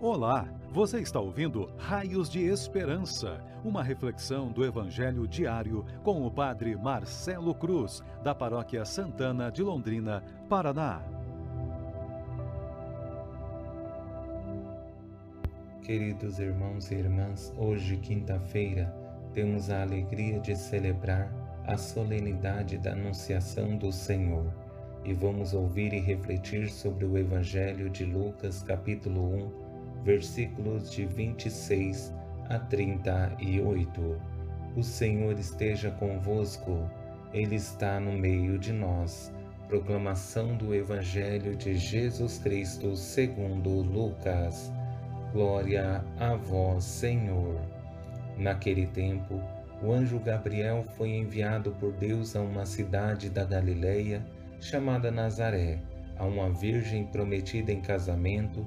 Olá, você está ouvindo Raios de Esperança, uma reflexão do Evangelho diário com o Padre Marcelo Cruz, da Paróquia Santana de Londrina, Paraná. Queridos irmãos e irmãs, hoje, quinta-feira, temos a alegria de celebrar a solenidade da Anunciação do Senhor e vamos ouvir e refletir sobre o Evangelho de Lucas, capítulo 1 versículos de 26 a 38. O Senhor esteja convosco, Ele está no meio de nós. Proclamação do Evangelho de Jesus Cristo segundo Lucas. Glória a vós, Senhor. Naquele tempo, o anjo Gabriel foi enviado por Deus a uma cidade da Galileia chamada Nazaré, a uma virgem prometida em casamento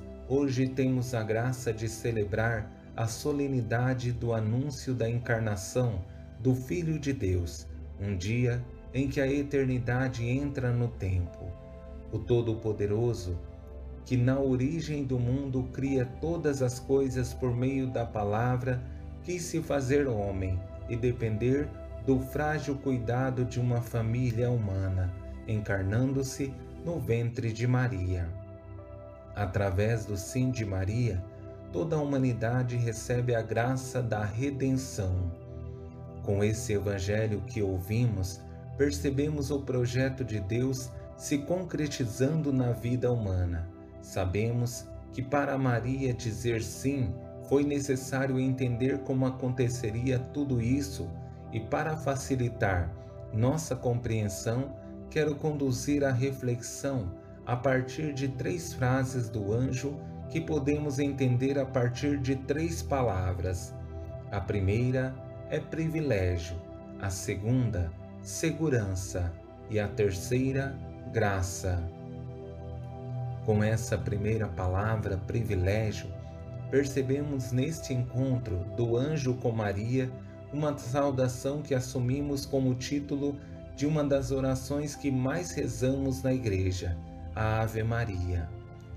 Hoje temos a graça de celebrar a solenidade do anúncio da encarnação do Filho de Deus, um dia em que a eternidade entra no tempo. O Todo-Poderoso, que na origem do mundo cria todas as coisas por meio da palavra, quis se fazer homem e depender do frágil cuidado de uma família humana, encarnando-se no ventre de Maria. Através do sim de Maria, toda a humanidade recebe a graça da redenção. Com esse evangelho que ouvimos, percebemos o projeto de Deus se concretizando na vida humana. Sabemos que para Maria dizer sim foi necessário entender como aconteceria tudo isso e para facilitar nossa compreensão, quero conduzir a reflexão a partir de três frases do anjo que podemos entender a partir de três palavras. A primeira é privilégio, a segunda, segurança e a terceira, graça. Com essa primeira palavra, privilégio, percebemos neste encontro do anjo com Maria uma saudação que assumimos como título de uma das orações que mais rezamos na igreja a Ave Maria,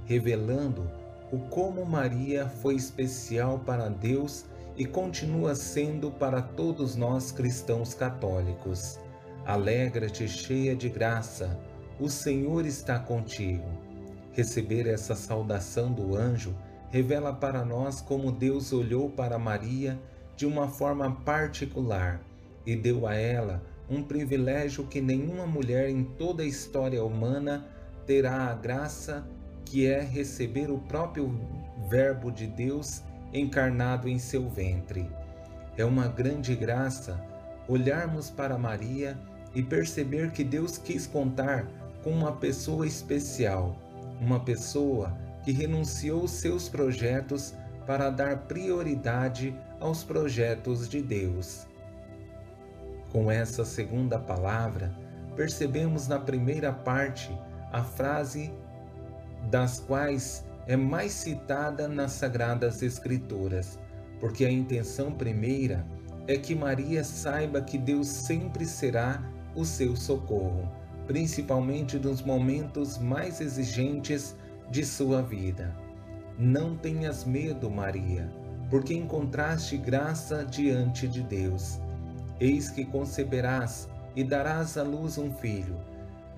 revelando o como Maria foi especial para Deus e continua sendo para todos nós cristãos católicos. Alegra-te, cheia de graça, o Senhor está contigo. Receber essa saudação do anjo revela para nós como Deus olhou para Maria de uma forma particular e deu a ela um privilégio que nenhuma mulher em toda a história humana terá a graça que é receber o próprio Verbo de Deus encarnado em seu ventre. É uma grande graça olharmos para Maria e perceber que Deus quis contar com uma pessoa especial, uma pessoa que renunciou seus projetos para dar prioridade aos projetos de Deus. Com essa segunda palavra, percebemos na primeira parte a frase das quais é mais citada nas Sagradas Escrituras, porque a intenção primeira é que Maria saiba que Deus sempre será o seu socorro, principalmente nos momentos mais exigentes de sua vida. Não tenhas medo, Maria, porque encontraste graça diante de Deus. Eis que conceberás e darás à luz um filho,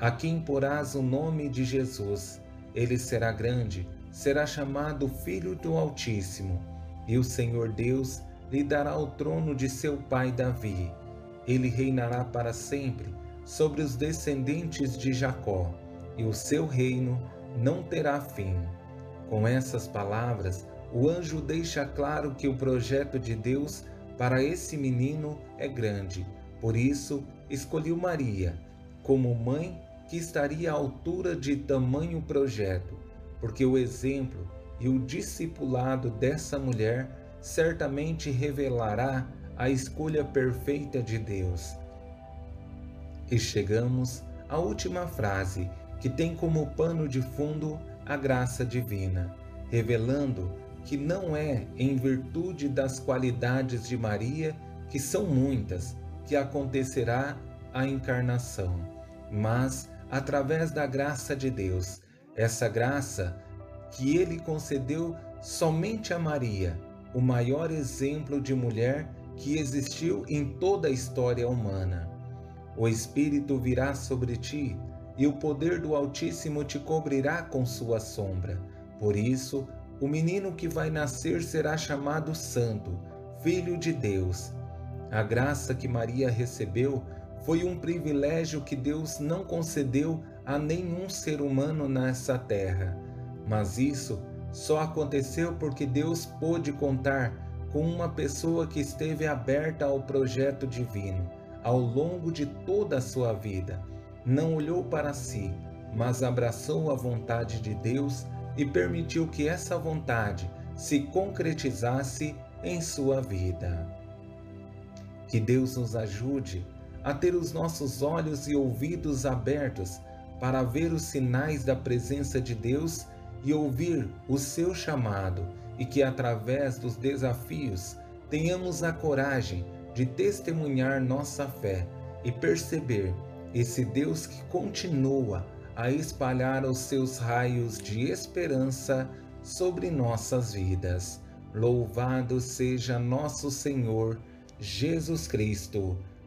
a quem porás o nome de Jesus. Ele será grande, será chamado Filho do Altíssimo, e o Senhor Deus lhe dará o trono de seu pai Davi. Ele reinará para sempre sobre os descendentes de Jacó, e o seu reino não terá fim. Com essas palavras, o anjo deixa claro que o projeto de Deus para esse menino é grande. Por isso, escolheu Maria como mãe que estaria à altura de tamanho projeto, porque o exemplo e o discipulado dessa mulher certamente revelará a escolha perfeita de Deus. E chegamos à última frase, que tem como pano de fundo a graça divina, revelando que não é em virtude das qualidades de Maria, que são muitas, que acontecerá a encarnação, mas através da graça de Deus, essa graça que ele concedeu somente a Maria, o maior exemplo de mulher que existiu em toda a história humana. O Espírito virá sobre ti, e o poder do Altíssimo te cobrirá com sua sombra. Por isso, o menino que vai nascer será chamado Santo, Filho de Deus. A graça que Maria recebeu foi um privilégio que Deus não concedeu a nenhum ser humano nessa terra. Mas isso só aconteceu porque Deus pôde contar com uma pessoa que esteve aberta ao projeto divino ao longo de toda a sua vida. Não olhou para si, mas abraçou a vontade de Deus e permitiu que essa vontade se concretizasse em sua vida. Que Deus nos ajude a ter os nossos olhos e ouvidos abertos para ver os sinais da presença de Deus e ouvir o seu chamado, e que através dos desafios tenhamos a coragem de testemunhar nossa fé e perceber esse Deus que continua a espalhar os seus raios de esperança sobre nossas vidas. Louvado seja nosso Senhor Jesus Cristo,